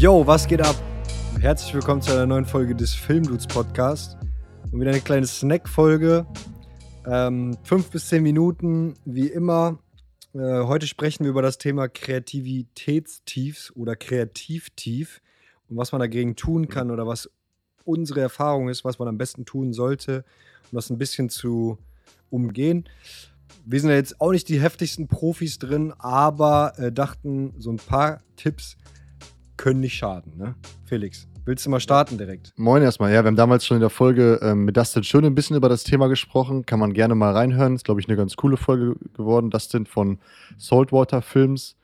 Yo, was geht ab? Herzlich willkommen zu einer neuen Folge des Filmdudes Podcast. Und wieder eine kleine Snack-Folge. Ähm, fünf bis zehn Minuten, wie immer. Äh, heute sprechen wir über das Thema Kreativitätstiefs oder Kreativtief und was man dagegen tun kann oder was unsere Erfahrung ist, was man am besten tun sollte, um das ein bisschen zu umgehen. Wir sind ja jetzt auch nicht die heftigsten Profis drin, aber äh, dachten, so ein paar Tipps können nicht schaden, ne? Felix, willst du mal starten direkt? Moin erstmal. Ja, wir haben damals schon in der Folge ähm, mit Dustin schön ein bisschen über das Thema gesprochen. Kann man gerne mal reinhören. Ist, glaube ich, eine ganz coole Folge geworden. Dustin von Saltwater Films.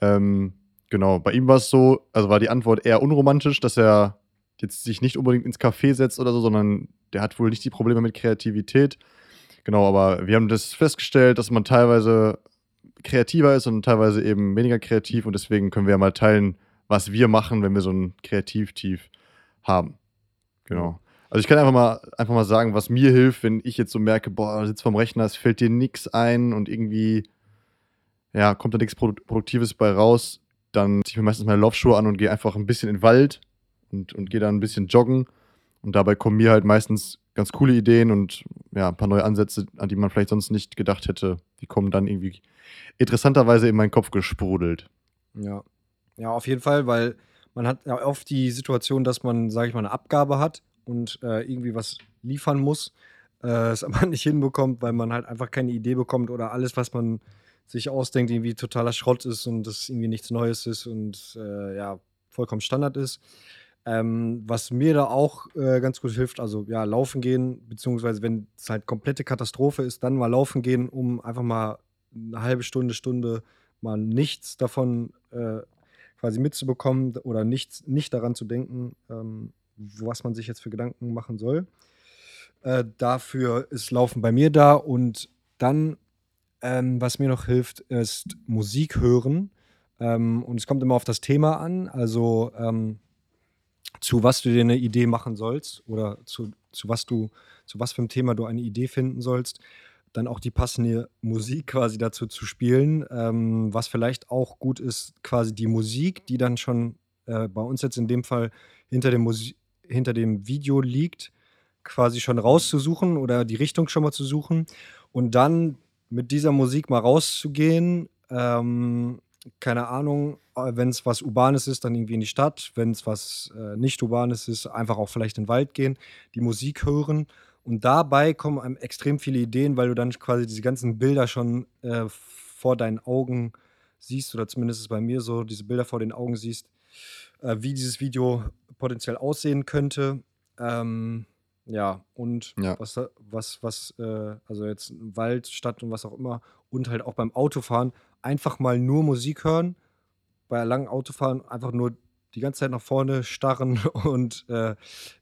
Ähm, genau, bei ihm war es so, also war die Antwort eher unromantisch, dass er jetzt sich nicht unbedingt ins Café setzt oder so, sondern der hat wohl nicht die Probleme mit Kreativität. Genau, aber wir haben das festgestellt, dass man teilweise kreativer ist und teilweise eben weniger kreativ und deswegen können wir ja mal teilen, was wir machen, wenn wir so ein Kreativtief haben. Genau. Also ich kann einfach mal, einfach mal sagen, was mir hilft, wenn ich jetzt so merke, boah, sitzt vom Rechner, es fällt dir nichts ein und irgendwie, ja, kommt da nichts Produktives bei raus, dann ziehe ich mir meistens meine Laufschuhe an und gehe einfach ein bisschen in den Wald und, und gehe da ein bisschen joggen. Und dabei kommen mir halt meistens ganz coole Ideen und ja, ein paar neue Ansätze, an die man vielleicht sonst nicht gedacht hätte. Die kommen dann irgendwie interessanterweise in meinen Kopf gesprudelt. Ja, ja, auf jeden Fall, weil man hat ja oft die Situation, dass man, sage ich mal, eine Abgabe hat und äh, irgendwie was liefern muss, äh, es aber nicht hinbekommt, weil man halt einfach keine Idee bekommt oder alles, was man sich ausdenkt, irgendwie totaler Schrott ist und das irgendwie nichts Neues ist und äh, ja, vollkommen Standard ist. Ähm, was mir da auch äh, ganz gut hilft, also ja, laufen gehen, beziehungsweise wenn es halt komplette Katastrophe ist, dann mal laufen gehen, um einfach mal eine halbe Stunde, Stunde mal nichts davon äh, quasi mitzubekommen oder nicht, nicht daran zu denken, ähm, was man sich jetzt für Gedanken machen soll. Äh, dafür ist Laufen bei mir da und dann, ähm, was mir noch hilft, ist Musik hören. Ähm, und es kommt immer auf das Thema an, also ähm, zu was du dir eine Idee machen sollst oder zu, zu was du, zu was für ein Thema du eine Idee finden sollst dann auch die passende Musik quasi dazu zu spielen. Ähm, was vielleicht auch gut ist, quasi die Musik, die dann schon äh, bei uns jetzt in dem Fall hinter dem, hinter dem Video liegt, quasi schon rauszusuchen oder die Richtung schon mal zu suchen und dann mit dieser Musik mal rauszugehen. Ähm, keine Ahnung, äh, wenn es was Urbanes ist, dann irgendwie in die Stadt. Wenn es was äh, nicht Urbanes ist, einfach auch vielleicht in den Wald gehen, die Musik hören und dabei kommen einem extrem viele Ideen, weil du dann quasi diese ganzen Bilder schon äh, vor deinen Augen siehst, oder zumindest ist es bei mir so, diese Bilder vor den Augen siehst, äh, wie dieses Video potenziell aussehen könnte. Ähm, ja, und ja. was, was, was, äh, also jetzt Wald, Stadt und was auch immer, und halt auch beim Autofahren einfach mal nur Musik hören. Bei langen Autofahren einfach nur die ganze Zeit nach vorne starren und äh,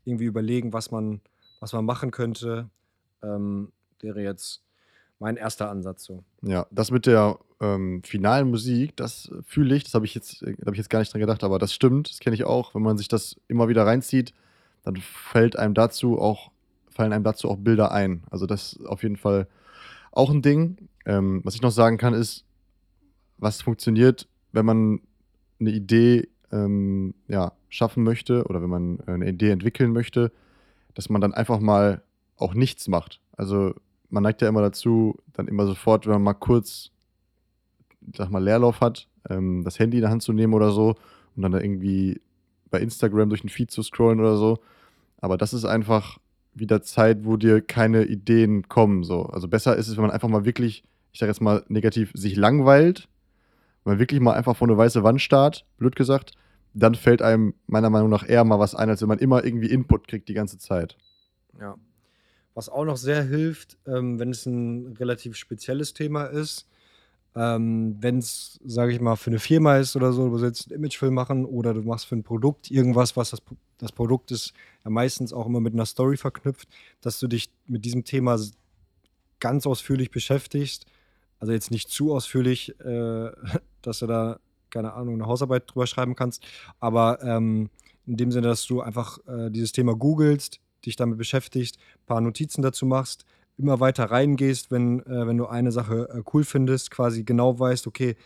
irgendwie überlegen, was man was man machen könnte, ähm, wäre jetzt mein erster Ansatz so. Ja, das mit der ähm, finalen Musik, das fühle ich, das habe ich jetzt, äh, habe ich jetzt gar nicht dran gedacht, aber das stimmt, das kenne ich auch. Wenn man sich das immer wieder reinzieht, dann fällt einem dazu auch, fallen einem dazu auch Bilder ein. Also das ist auf jeden Fall auch ein Ding. Ähm, was ich noch sagen kann, ist, was funktioniert, wenn man eine Idee ähm, ja, schaffen möchte oder wenn man eine Idee entwickeln möchte, dass man dann einfach mal auch nichts macht. Also man neigt ja immer dazu, dann immer sofort, wenn man mal kurz, sag mal, Leerlauf hat, ähm, das Handy in der Hand zu nehmen oder so und dann da irgendwie bei Instagram durch den Feed zu scrollen oder so. Aber das ist einfach wieder Zeit, wo dir keine Ideen kommen. So. Also besser ist es, wenn man einfach mal wirklich, ich sag jetzt mal negativ, sich langweilt, wenn man wirklich mal einfach vor eine weiße Wand starrt, blöd gesagt, dann fällt einem meiner Meinung nach eher mal was ein, als wenn man immer irgendwie Input kriegt die ganze Zeit. Ja. Was auch noch sehr hilft, ähm, wenn es ein relativ spezielles Thema ist, ähm, wenn es, sage ich mal, für eine Firma ist oder so, du willst einen Imagefilm machen oder du machst für ein Produkt irgendwas, was das, das Produkt ist, ja meistens auch immer mit einer Story verknüpft, dass du dich mit diesem Thema ganz ausführlich beschäftigst. Also jetzt nicht zu ausführlich, äh, dass du da keine Ahnung, eine Hausarbeit drüber schreiben kannst. Aber ähm, in dem Sinne, dass du einfach äh, dieses Thema googelst, dich damit beschäftigst, ein paar Notizen dazu machst, immer weiter reingehst, wenn, äh, wenn du eine Sache äh, cool findest, quasi genau weißt, okay,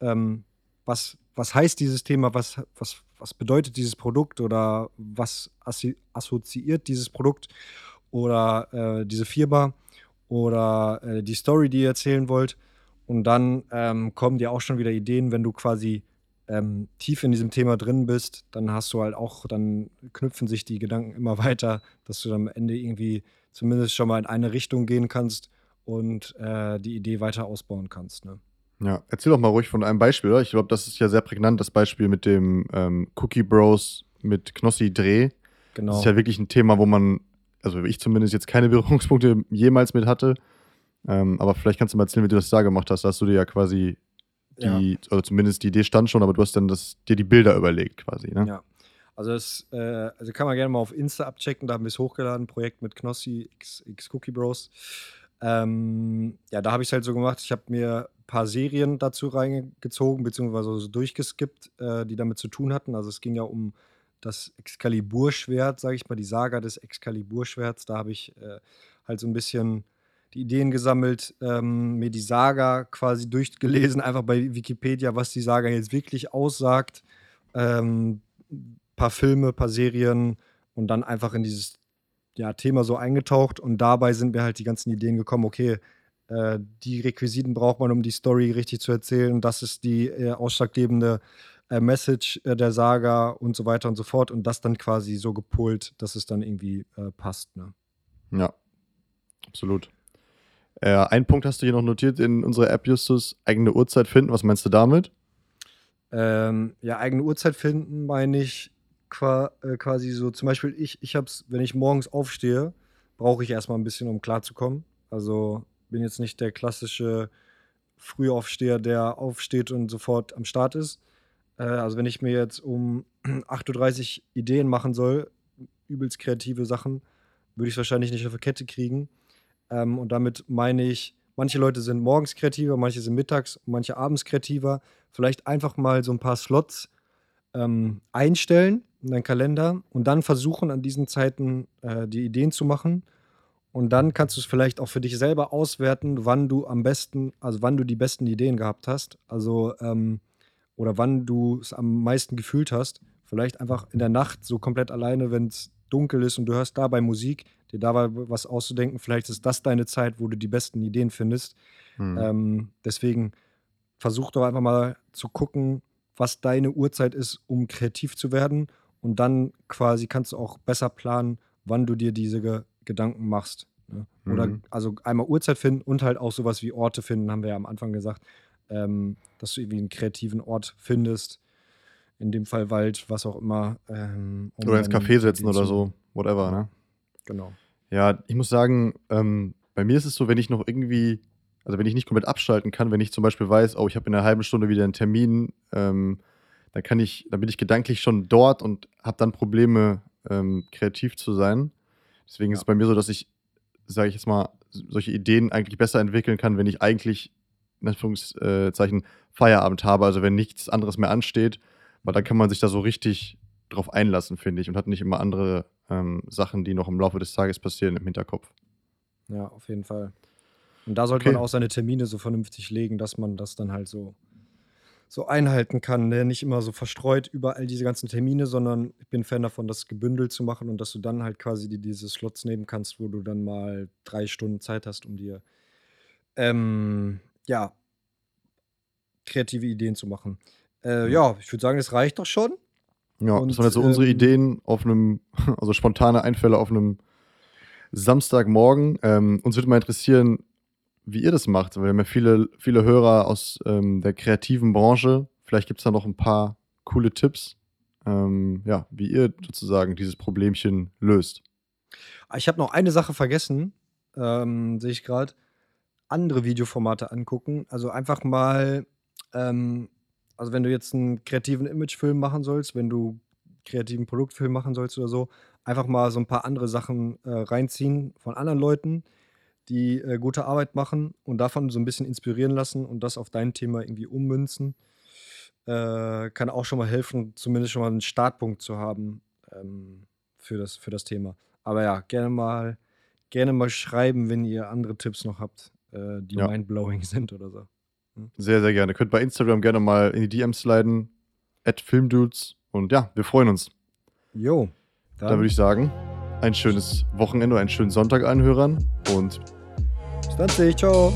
ähm, was, was heißt dieses Thema, was, was, was bedeutet dieses Produkt oder was assi assoziiert dieses Produkt oder äh, diese Firma oder äh, die Story, die ihr erzählen wollt. Und dann ähm, kommen dir auch schon wieder Ideen, wenn du quasi ähm, tief in diesem Thema drin bist, dann hast du halt auch, dann knüpfen sich die Gedanken immer weiter, dass du dann am Ende irgendwie zumindest schon mal in eine Richtung gehen kannst und äh, die Idee weiter ausbauen kannst. Ne? Ja, erzähl doch mal ruhig von einem Beispiel, oder? Ich glaube, das ist ja sehr prägnant, das Beispiel mit dem ähm, Cookie Bros mit Knossi Dreh. Genau. Das ist ja wirklich ein Thema, wo man, also ich zumindest jetzt keine Berührungspunkte jemals mit hatte. Ähm, aber vielleicht kannst du mal erzählen, wie du das da gemacht hast. Da hast du dir ja quasi die, ja. oder zumindest die Idee stand schon, aber du hast dann das, dir die Bilder überlegt quasi, ne? Ja. Also das äh, also kann man gerne mal auf Insta abchecken, da haben wir es hochgeladen, Projekt mit Knossi X, X Cookie Bros. Ähm, ja, da habe ich es halt so gemacht, ich habe mir ein paar Serien dazu reingezogen, beziehungsweise so durchgeskippt, äh, die damit zu tun hatten. Also es ging ja um das Excalibur-Schwert, sage ich mal, die Saga des Excalibur-Schwerts. Da habe ich äh, halt so ein bisschen die Ideen gesammelt, ähm, mir die Saga quasi durchgelesen, einfach bei Wikipedia, was die Saga jetzt wirklich aussagt. Ähm, paar Filme, paar Serien und dann einfach in dieses ja, Thema so eingetaucht. Und dabei sind mir halt die ganzen Ideen gekommen, okay, äh, die Requisiten braucht man, um die Story richtig zu erzählen. Das ist die äh, ausschlaggebende äh, Message äh, der Saga und so weiter und so fort. Und das dann quasi so gepolt, dass es dann irgendwie äh, passt. Ne? Ja, absolut. Äh, ein Punkt hast du hier noch notiert in unserer App, Justus. Eigene Uhrzeit finden. Was meinst du damit? Ähm, ja, eigene Uhrzeit finden meine ich qua äh, quasi so. Zum Beispiel, ich, ich hab's, wenn ich morgens aufstehe, brauche ich erstmal ein bisschen, um klarzukommen. Also bin jetzt nicht der klassische Frühaufsteher, der aufsteht und sofort am Start ist. Äh, also wenn ich mir jetzt um 8.30 Uhr Ideen machen soll, übelst kreative Sachen, würde ich es wahrscheinlich nicht auf der Kette kriegen. Ähm, und damit meine ich, manche Leute sind morgens kreativer, manche sind mittags, manche abends kreativer. Vielleicht einfach mal so ein paar Slots ähm, einstellen in deinen Kalender und dann versuchen, an diesen Zeiten äh, die Ideen zu machen. Und dann kannst du es vielleicht auch für dich selber auswerten, wann du am besten, also wann du die besten Ideen gehabt hast. Also, ähm, oder wann du es am meisten gefühlt hast. Vielleicht einfach in der Nacht so komplett alleine, wenn es dunkel ist und du hörst dabei Musik, dir dabei was auszudenken. Vielleicht ist das deine Zeit, wo du die besten Ideen findest. Mhm. Ähm, deswegen versuch doch einfach mal zu gucken, was deine Uhrzeit ist, um kreativ zu werden. Und dann quasi kannst du auch besser planen, wann du dir diese Ge Gedanken machst. Ne? Oder mhm. also einmal Uhrzeit finden und halt auch sowas wie Orte finden, haben wir ja am Anfang gesagt, ähm, dass du irgendwie einen kreativen Ort findest. In dem Fall Wald, was auch immer. Ähm, um oder ins Café setzen oder so, whatever, ne? Genau. Ja, ich muss sagen, ähm, bei mir ist es so, wenn ich noch irgendwie, also wenn ich nicht komplett abschalten kann, wenn ich zum Beispiel weiß, oh, ich habe in einer halben Stunde wieder einen Termin, ähm, dann kann ich, dann bin ich gedanklich schon dort und habe dann Probleme, ähm, kreativ zu sein. Deswegen ja. ist es bei mir so, dass ich, sage ich jetzt mal, solche Ideen eigentlich besser entwickeln kann, wenn ich eigentlich, in Anführungszeichen, Feierabend habe, also wenn nichts anderes mehr ansteht, weil dann kann man sich da so richtig drauf einlassen, finde ich, und hat nicht immer andere ähm, Sachen, die noch im Laufe des Tages passieren, im Hinterkopf. Ja, auf jeden Fall. Und da sollte okay. man auch seine Termine so vernünftig legen, dass man das dann halt so, so einhalten kann. Ne? Nicht immer so verstreut über all diese ganzen Termine, sondern ich bin Fan davon, das gebündelt zu machen und dass du dann halt quasi die, diese Slots nehmen kannst, wo du dann mal drei Stunden Zeit hast, um dir ähm, ja, kreative Ideen zu machen. Äh, ja, ich würde sagen, das reicht doch schon. Ja, und, das waren jetzt so ähm, unsere Ideen auf einem, also spontane Einfälle auf einem Samstagmorgen. Ähm, uns würde mal interessieren, wie ihr das macht, weil wir haben ja viele, viele Hörer aus ähm, der kreativen Branche. Vielleicht gibt es da noch ein paar coole Tipps, ähm, ja, wie ihr sozusagen dieses Problemchen löst. Ah, ich habe noch eine Sache vergessen, ähm, sehe ich gerade. Andere Videoformate angucken. Also einfach mal ähm, also wenn du jetzt einen kreativen Imagefilm machen sollst, wenn du kreativen Produktfilm machen sollst oder so, einfach mal so ein paar andere Sachen äh, reinziehen von anderen Leuten, die äh, gute Arbeit machen und davon so ein bisschen inspirieren lassen und das auf dein Thema irgendwie ummünzen. Äh, kann auch schon mal helfen, zumindest schon mal einen Startpunkt zu haben ähm, für, das, für das Thema. Aber ja, gerne mal, gerne mal schreiben, wenn ihr andere Tipps noch habt, äh, die ja. mindblowing sind oder so. Sehr, sehr gerne. Könnt bei Instagram gerne mal in die DMs sliden. At Filmdudes Und ja, wir freuen uns. Jo. Dann, dann würde ich sagen, ein schönes Wochenende, einen schönen Sonntag allen Hörern und bis dann, ciao.